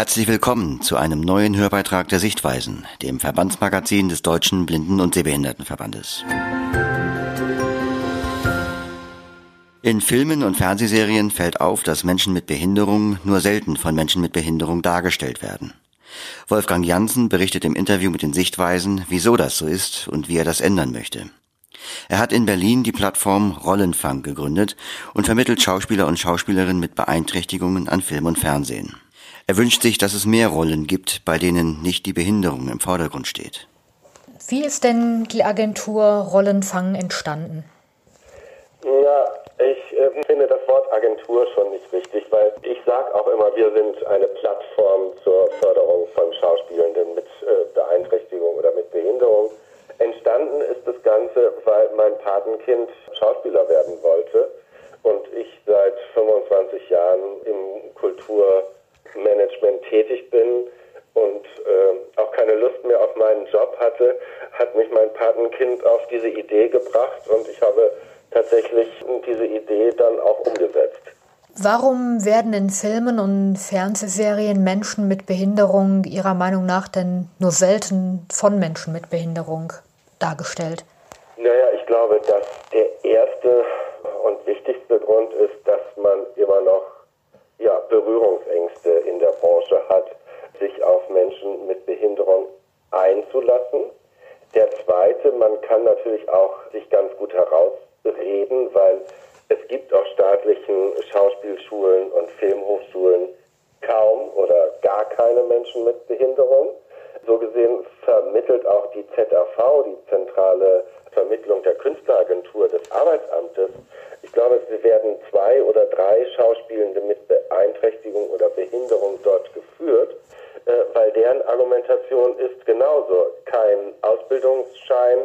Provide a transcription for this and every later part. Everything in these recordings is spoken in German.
Herzlich willkommen zu einem neuen Hörbeitrag der Sichtweisen, dem Verbandsmagazin des Deutschen Blinden- und Sehbehindertenverbandes. In Filmen und Fernsehserien fällt auf, dass Menschen mit Behinderung nur selten von Menschen mit Behinderung dargestellt werden. Wolfgang Janssen berichtet im Interview mit den Sichtweisen, wieso das so ist und wie er das ändern möchte. Er hat in Berlin die Plattform Rollenfang gegründet und vermittelt Schauspieler und Schauspielerinnen mit Beeinträchtigungen an Film und Fernsehen. Er wünscht sich, dass es mehr Rollen gibt, bei denen nicht die Behinderung im Vordergrund steht. Wie ist denn die Agentur Rollenfang entstanden? Ja, ich äh, finde das Wort Agentur schon nicht richtig, weil ich sage auch immer, wir sind eine Plattform zur Förderung von Schauspielenden mit äh, Beeinträchtigung oder mit Behinderung. Entstanden ist das Ganze, weil mein Patenkind Schauspieler werden wollte und ich seit 25 Jahren im Kulturmanagement tätig bin und äh, auch keine Lust mehr auf meinen Job hatte, hat mich mein Patenkind auf diese Idee gebracht und ich habe tatsächlich diese Idee dann auch umgesetzt. Warum werden in Filmen und Fernsehserien Menschen mit Behinderung Ihrer Meinung nach denn nur selten von Menschen mit Behinderung dargestellt? Naja, ich glaube, dass der erste und wichtigste Grund ist, dass man immer noch ja, Berührungsängste in der Branche hat, sich auf Menschen mit Behinderung einzulassen. Der zweite, man kann natürlich auch sich ganz gut herausreden, weil es gibt auf staatlichen Schauspielschulen und Filmhochschulen kaum oder gar keine Menschen mit Behinderung. So gesehen vermittelt auch die ZAV, die zentrale Vermittlung der Künstleragentur des Arbeitsamtes. Ich glaube, es werden zwei oder drei Schauspielende mit Beeinträchtigung oder Behinderung dort geführt, äh, weil deren Argumentation ist genauso kein Ausbildungsschein,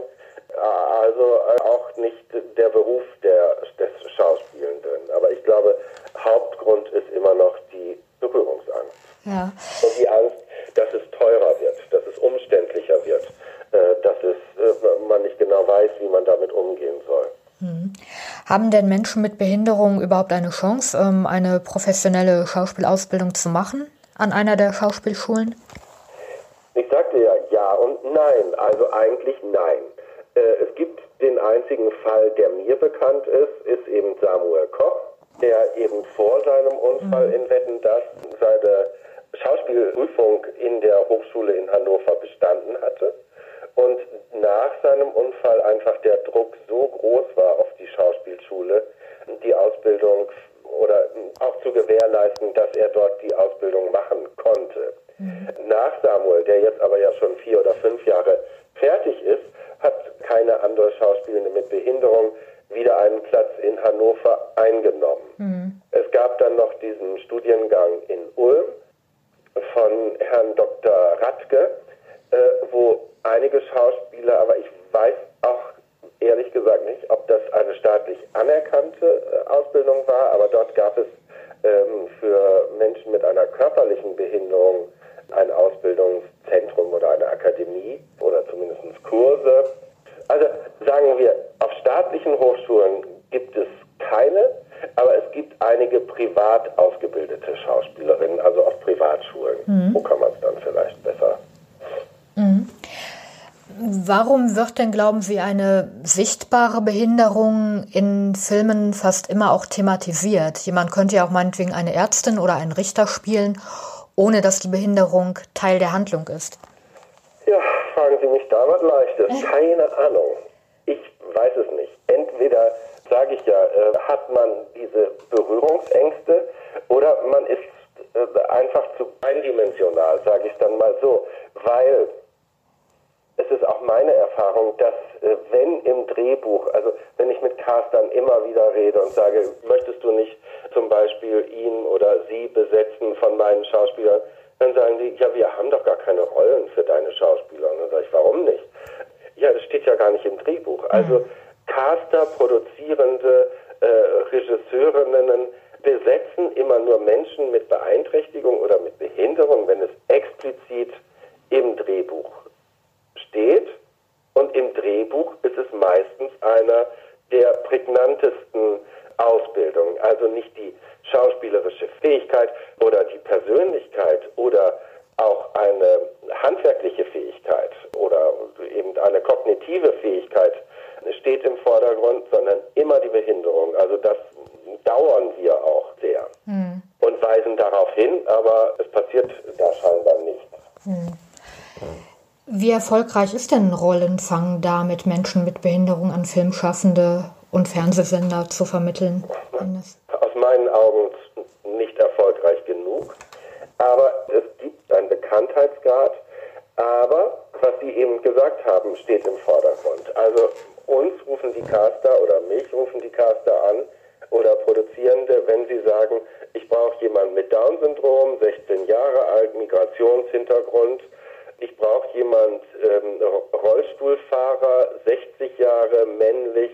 also auch nicht der Beruf der, des Schauspielenden. Aber ich glaube, Hauptgrund ist immer noch die Berührungsangst. Ja. Und die Angst, dass es teurer wird, dass es umständlicher wird, äh, dass es, äh, man nicht genau weiß, wie man damit umgehen soll. Hm. Haben denn Menschen mit Behinderung überhaupt eine Chance, ähm, eine professionelle Schauspielausbildung zu machen an einer der Schauspielschulen? Ich sagte ja ja und nein. Also eigentlich nein. Äh, es gibt den einzigen Fall, der mir bekannt ist, ist eben Samuel Koch, der eben vor seinem Unfall mhm. in Wetten das seine Schauspielprüfung in der Hochschule in Hannover bestanden hatte und nach seinem Unfall einfach der Druck so groß war auf die Schauspielschule, die Ausbildung oder auch zu gewährleisten, dass er dort die Ausbildung machen konnte. Mhm. Nach Samuel, der jetzt aber ja schon vier oder fünf Jahre andere Schauspielende mit Behinderung wieder einen Platz in Hannover eingenommen. Mhm. Es gab dann noch diesen Studiengang in Ulm, von Herrn Dr. Radke, äh, wo einige Schauspieler, aber ich weiß auch ehrlich gesagt nicht, ob das eine staatlich anerkannte äh, Ausbildung war, aber dort gab es ähm, für Menschen mit einer körperlichen Behinderung ein Ausbildungszentrum oder eine Akademie oder zumindest Kurse. Also sagen wir, auf staatlichen Hochschulen gibt es keine aber es gibt einige privat ausgebildete Schauspielerinnen, also auf Privatschulen. Mhm. Wo kann man es dann vielleicht besser? Mhm. Warum wird denn, glauben Sie, eine sichtbare Behinderung in Filmen fast immer auch thematisiert? Jemand könnte ja auch meinetwegen eine Ärztin oder einen Richter spielen, ohne dass die Behinderung Teil der Handlung ist. Ja, fragen Sie mich da was Leichtes. Keine Ahnung. Ich weiß es nicht. Entweder sage ich ja, äh, hat man diese Berührungsängste oder man ist äh, einfach zu eindimensional, sage ich dann mal so, weil es ist auch meine Erfahrung, dass äh, wenn im Drehbuch, also wenn ich mit Castern immer wieder rede und sage, möchtest du nicht zum Beispiel ihn oder sie besetzen von meinen Schauspielern, dann sagen die, ja, wir haben doch gar keine Rollen für deine Schauspieler. Und dann sage ich, warum nicht? Ja, das steht ja gar nicht im Drehbuch. Also mhm. Caster, produzierende äh, Regisseurinnen besetzen immer nur Menschen mit Beeinträchtigung oder mit Behinderung, wenn es explizit im Drehbuch steht. Und im Drehbuch ist es meistens einer der prägnantesten Ausbildungen. Also nicht die schauspielerische Fähigkeit oder die Persönlichkeit oder auch eine handwerkliche Fähigkeit oder eben eine kognitive Fähigkeit steht im Vordergrund, sondern immer die Behinderung. Also das dauern wir auch sehr hm. und weisen darauf hin, aber es passiert da scheinbar nicht. Hm. Wie erfolgreich ist denn Rollenfang da mit Menschen mit Behinderung an Filmschaffende und Fernsehsender zu vermitteln? Aus meinen Augen nicht erfolgreich genug, aber es gibt einen Bekanntheitsgrad, aber was Sie gesagt haben, steht im Vordergrund. Also uns rufen die Caster oder mich rufen die Caster an oder Produzierende, wenn sie sagen, ich brauche jemanden mit Down-Syndrom, 16 Jahre alt, Migrationshintergrund, ich brauche jemand ähm, Rollstuhlfahrer, 60 Jahre, männlich,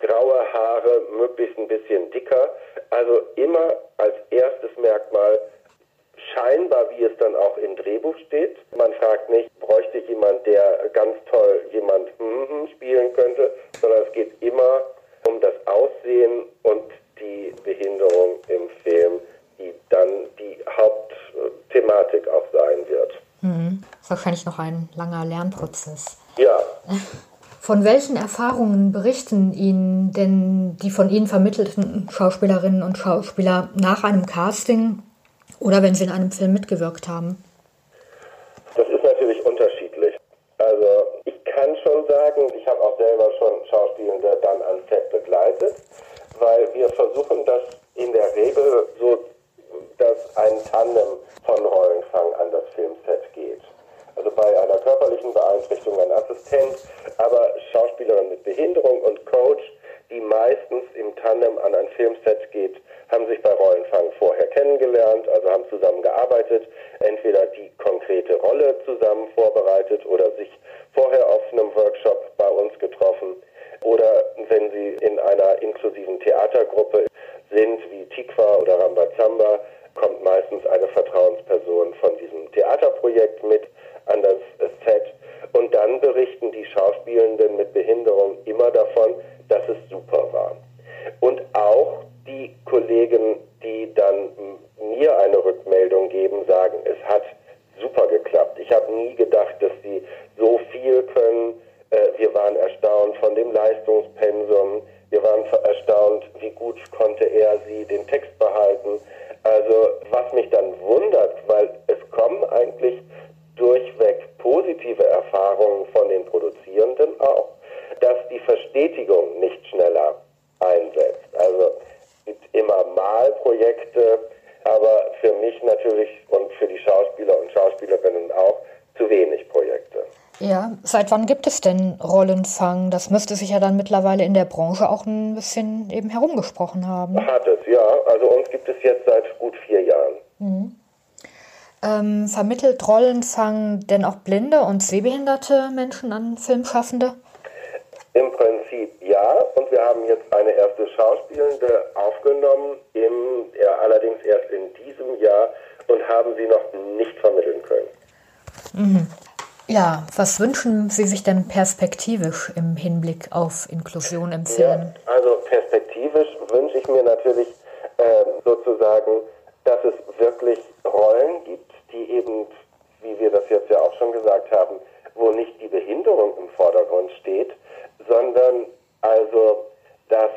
graue Haare, möglichst ein bisschen dicker. Also immer als erstes Merkmal scheinbar, wie es dann auch im Drehbuch steht. Man fragt nicht, bräuchte jemand, der ganz toll jemand hm, spielen könnte, sondern es geht immer um das Aussehen und die Behinderung im Film, die dann die Hauptthematik auch sein wird. Mhm. Wahrscheinlich noch ein langer Lernprozess. Ja. Von welchen Erfahrungen berichten Ihnen denn die von Ihnen vermittelten Schauspielerinnen und Schauspieler nach einem Casting oder wenn Sie in einem Film mitgewirkt haben? Das ist natürlich unterschiedlich. Also ich kann schon sagen, ich habe auch selber schon Schauspielende dann an Set begleitet, weil wir versuchen das in der Regel so, dass ein Tandem von Rollenfang an das Filmset geht. Also bei einer körperlichen Beeinträchtigung ein Assistent, aber Schauspielerin mit Behinderung und Coach, im Tandem an ein Filmset geht, haben sich bei Rollenfang vorher kennengelernt, also haben zusammen gearbeitet, entweder die konkrete Rolle zusammen vorbereitet oder sich vorher auf einem Workshop bei uns getroffen oder wenn sie in einer inklusiven Theatergruppe sind, wie Tikva oder Rambazamba, kommt meistens eine Vertrauensperson von diesem Theaterprojekt mit an das Set und dann berichten die Schauspielenden mit Behinderung immer davon, dass es super war. Und auch die Kollegen, die dann mir eine Rückmeldung geben, sagen, es hat super geklappt. Ich habe nie gedacht, dass sie so viel können. Äh, wir waren erstaunt von dem Leistungspensum. Wir waren erstaunt, wie gut konnte er sie den Text behalten. Also was mich dann wundert, weil es kommen eigentlich durchweg positive Erfahrungen von den Produzierenden auch, dass die Verstetigung nicht schneller einsetzt. Also es gibt immer mal Projekte, aber für mich natürlich und für die Schauspieler und Schauspielerinnen auch zu wenig Projekte. Ja, seit wann gibt es denn Rollenfang? Das müsste sich ja dann mittlerweile in der Branche auch ein bisschen eben herumgesprochen haben. Hat es, ja. Also uns gibt es jetzt seit gut vier Jahren. Mhm. Ähm, vermittelt Rollenfang denn auch blinde und sehbehinderte Menschen an Filmschaffende? Im Prinzip ja. Und wir haben jetzt eine erste Schauspielende aufgenommen, im, ja, allerdings erst in diesem Jahr und haben sie noch nicht vermitteln können. Mhm. Ja, was wünschen Sie sich denn perspektivisch im Hinblick auf Inklusion im Film? Ja, also perspektivisch wünsche ich mir natürlich äh, sozusagen, dass es wirklich Rollen gibt, die eben, wie wir das jetzt ja auch schon gesagt haben, wo nicht die Behinderung im Vordergrund steht, sondern also, dass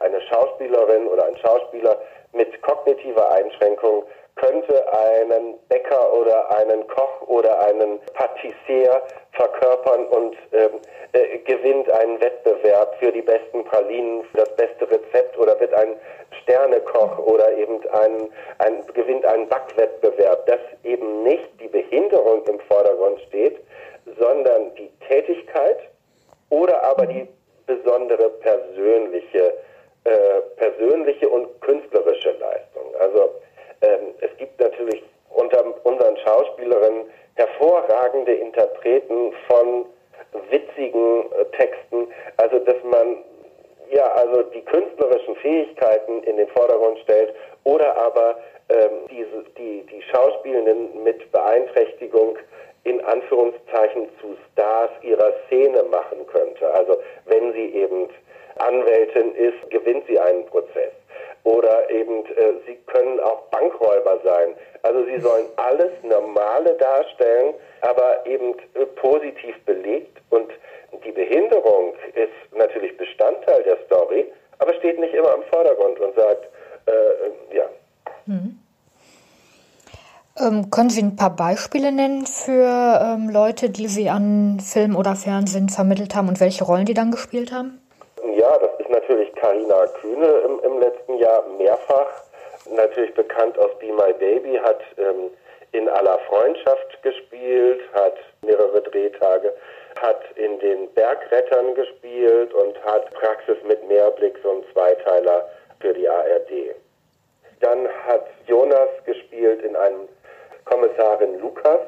eine Schauspielerin oder ein Schauspieler mit kognitiver Einschränkung könnte einen Bäcker oder einen Koch oder einen Patissier verkörpern und ähm, äh, gewinnt einen Wettbewerb für die besten Pralinen, für das beste Rezept oder wird ein Sternekoch oder eben ein, ein, gewinnt einen Backwettbewerb, dass eben nicht die Behinderung im Vordergrund steht, sondern die Tätigkeit oder aber die besondere persönliche, äh, persönliche und künstlerische Leistung. Also ähm, es gibt natürlich unter unseren Schauspielerinnen hervorragende Interpreten von witzigen äh, Texten, also dass man ja also die künstlerischen Fähigkeiten in den Vordergrund stellt oder aber ähm, diese, die, die Schauspielenden mit Beeinträchtigung in Anführungszeichen zu Stars ihrer Szene machen könnte. Also wenn sie eben Anwältin ist, gewinnt sie einen Prozess oder eben äh, sie können auch Bankräuber sein. Also sie sollen alles Normale darstellen, aber eben äh, positiv belegt und die Behinderung ist natürlich Bestandteil der Story, aber steht nicht immer im Vordergrund und sagt, äh, äh ja. Mhm. Ähm, können Sie ein paar Beispiele nennen für ähm, Leute, die Sie an Film oder Fernsehen vermittelt haben und welche Rollen die dann gespielt haben? Ja, das ist natürlich Karina Kühne im, im, letzten Jahr mehrfach. Natürlich bekannt aus Be My Baby, hat ähm, in aller Freundschaft gespielt, hat mehrere Drehtage, hat in den Bergrettern gespielt und hat Praxis mit Mehrblick, so ein Zweiteiler für die ARD. Dann hat Jonas gespielt in einem Kommissarin Lukas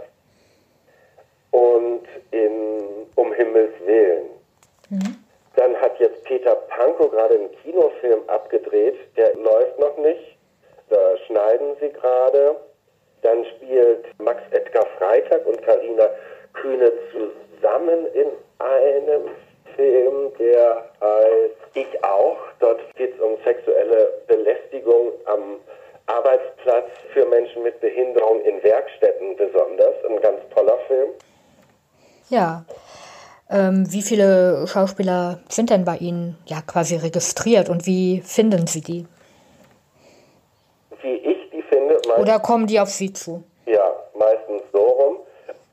und in Um Himmels Willen. Mhm. Dann hat jetzt Peter Pankow gerade einen Kinofilm abgedreht, der läuft noch nicht. Da schneiden sie gerade. Dann spielt Max Edgar Freitag und Karina Kühne zusammen in einem Film, der heißt Ich auch. Dort geht es um sexuelle Belästigung am Arbeitsplatz für Menschen mit Behinderung in Werkstätten besonders. Ein ganz toller Film. Ja. Ähm, wie viele Schauspieler sind denn bei Ihnen ja quasi registriert und wie finden Sie die? Wie ich die finde? Oder kommen die auf Sie zu? Ja, meistens so rum.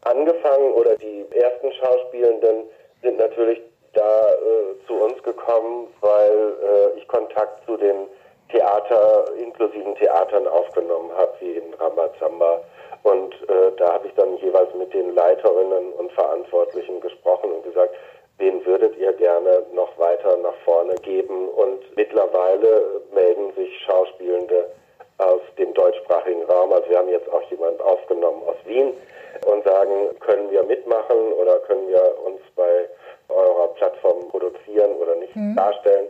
Angefangen oder die ersten Schauspielenden sind natürlich da äh, zu uns gekommen, weil äh, ich Kontakt zu den Theater, inklusiven Theatern aufgenommen habe, wie in Ramazamba. Und äh, da habe ich dann jeweils mit den Leiterinnen und Verantwortlichen gesprochen und gesagt, wen würdet ihr gerne noch weiter nach vorne geben? Und mittlerweile melden sich Schauspielende aus dem deutschsprachigen Raum. Also wir haben jetzt auch jemanden aufgenommen aus Wien und sagen, können wir mitmachen oder können wir uns bei eurer Plattform produzieren oder nicht mhm. darstellen.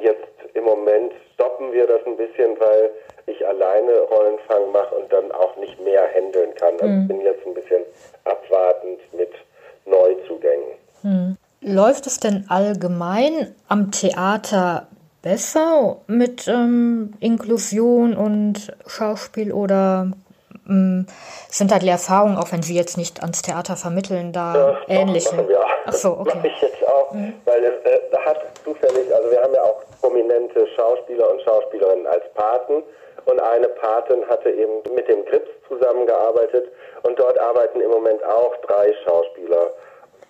Jetzt im Moment stoppen wir das ein bisschen, weil ich alleine Rollenfang mache und dann auch nicht mehr handeln kann. Also mhm. ich bin jetzt ein bisschen abwartend mit Neuzugängen. Mhm. Läuft es denn allgemein am Theater besser mit ähm, Inklusion und Schauspiel oder ähm, sind da die Erfahrungen, auch wenn Sie jetzt nicht ans Theater vermitteln, da ja, ähnliche? Wir. Ach so, okay. Mache ich jetzt auch, mhm. weil es äh, hat zufällig, also wir haben ja auch prominente Schauspieler und Schauspielerinnen als Paten und eine Patin hatte eben mit dem Grips zusammengearbeitet und dort arbeiten im Moment auch drei Schauspieler,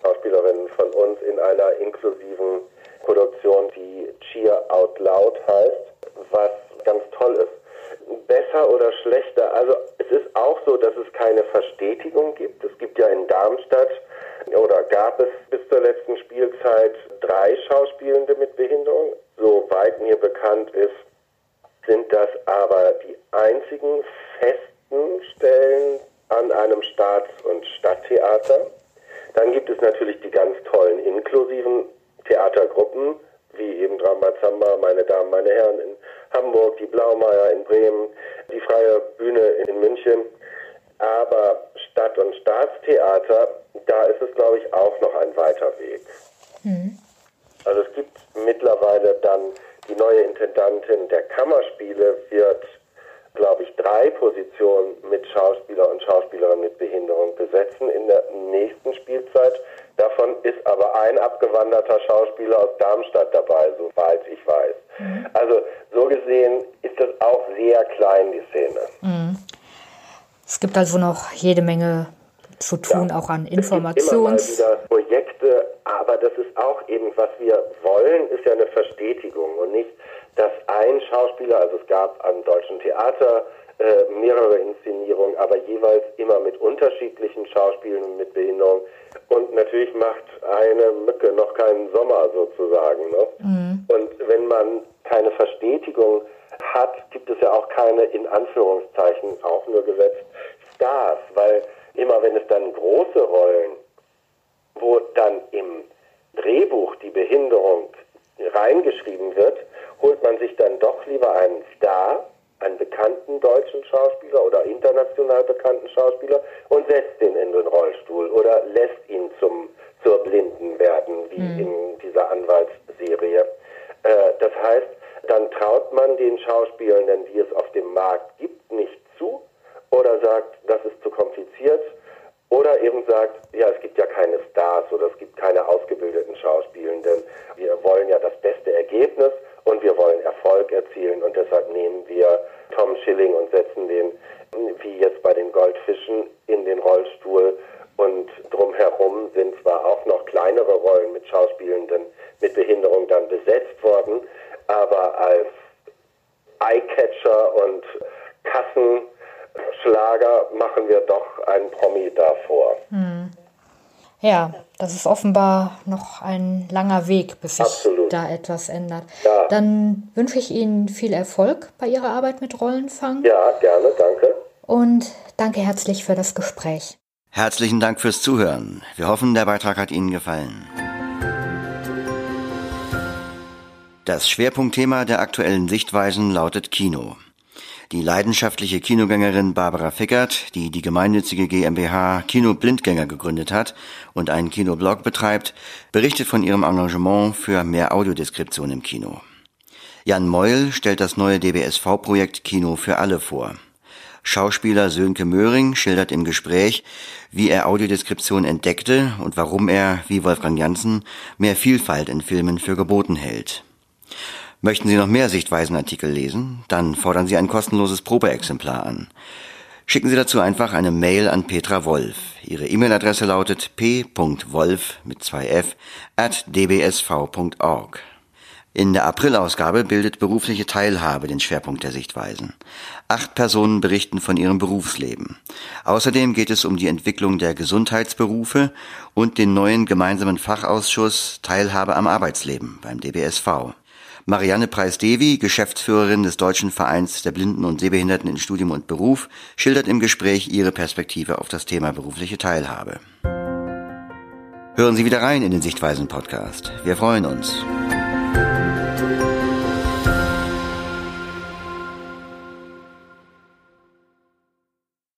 Schauspielerinnen von uns in einer inklusiven Produktion, die Cheer Out Loud heißt, was ganz toll ist besser oder schlechter. Also es ist auch so, dass es keine Verstetigung gibt. Es gibt ja in Darmstadt oder gab es bis zur letzten Spielzeit drei Schauspielende mit Behinderung. Soweit mir bekannt ist, sind das aber die einzigen festen Stellen an einem Staats- und Stadttheater. Dann gibt es natürlich die ganz tollen inklusiven Theatergruppen, wie eben Dramazamba, meine Damen, meine Herren in Hamburg, die Blaumeier in Bremen, die Freie Bühne in München. Aber Stadt- und Staatstheater, da ist es, glaube ich, auch noch ein weiter Weg. Mhm. Also es gibt mittlerweile dann die neue Intendantin der Kammerspiele wird, glaube ich, drei Positionen mit Schauspieler und Schauspielerinnen mit Behinderung besetzen in der nächsten Spielzeit. Davon ist aber ein abgewanderter Schauspieler aus Darmstadt dabei, soweit ich weiß. Mhm. Also so gesehen ist das auch sehr klein, die Szene. Mhm. Es gibt also noch jede Menge zu tun, ja. auch an Informations. Es gibt immer mal wieder Projekte, aber das ist auch eben, was wir wollen, ist ja eine Verstetigung und nicht, dass ein Schauspieler, also es gab am Deutschen Theater äh, mehrere Inszenierungen, aber jeweils immer mit unterschiedlichen Schauspielern mit Behinderung. Und natürlich macht eine Mücke noch keinen Sommer sozusagen. Ne? Mhm. Und wenn man keine Verstetigung hat, gibt es ja auch keine, in Anführungszeichen, auch nur gesetzt, Stars, weil immer wenn es dann große Rollen, wo dann im Drehbuch die Behinderung reingeschrieben wird, holt man sich dann doch lieber einen Star, einen bekannten deutschen Schauspieler oder international bekannten Schauspieler und setzt ihn in den Rollstuhl oder lässt ihn zum, zur Blinden werden, wie mhm. in dieser Anwaltsserie. Äh, das heißt, dann traut man man den Schauspielenden, die es auf dem Markt gibt, nicht zu oder sagt, das ist zu kompliziert oder eben sagt, ja, es gibt ja keine Stars oder es gibt keine ausgebildeten Schauspielenden. Wir wollen ja das beste Ergebnis und wir wollen Erfolg erzielen und deshalb nehmen wir Tom Schilling und setzen den, wie jetzt bei den Goldfischen, in den Rollstuhl und drumherum sind zwar auch noch kleinere Rollen mit Schauspielenden mit Behinderung dann besetzt worden, aber als Eyecatcher und Kassenschlager machen wir doch einen Promi davor. Hm. Ja, das ist offenbar noch ein langer Weg, bis sich Absolut. da etwas ändert. Ja. Dann wünsche ich Ihnen viel Erfolg bei Ihrer Arbeit mit Rollenfang. Ja, gerne, danke. Und danke herzlich für das Gespräch. Herzlichen Dank fürs Zuhören. Wir hoffen, der Beitrag hat Ihnen gefallen. Das Schwerpunktthema der aktuellen Sichtweisen lautet Kino. Die leidenschaftliche Kinogängerin Barbara Fickert, die die gemeinnützige GmbH Kino Blindgänger gegründet hat und einen Kinoblog betreibt, berichtet von ihrem Engagement für mehr Audiodeskription im Kino. Jan Meul stellt das neue DBSV-Projekt Kino für alle vor. Schauspieler Sönke Möhring schildert im Gespräch, wie er Audiodeskription entdeckte und warum er, wie Wolfgang Janssen, mehr Vielfalt in Filmen für geboten hält. Möchten Sie noch mehr Sichtweisenartikel lesen? Dann fordern Sie ein kostenloses Probeexemplar an. Schicken Sie dazu einfach eine Mail an Petra Wolf. Ihre E-Mail-Adresse lautet p.wolf mit zwei f at dbsv.org. In der Aprilausgabe bildet berufliche Teilhabe den Schwerpunkt der Sichtweisen. Acht Personen berichten von ihrem Berufsleben. Außerdem geht es um die Entwicklung der Gesundheitsberufe und den neuen gemeinsamen Fachausschuss Teilhabe am Arbeitsleben beim DBSV. Marianne Preis-Devi, Geschäftsführerin des Deutschen Vereins der Blinden und Sehbehinderten in Studium und Beruf, schildert im Gespräch ihre Perspektive auf das Thema berufliche Teilhabe. Hören Sie wieder rein in den Sichtweisen-Podcast. Wir freuen uns.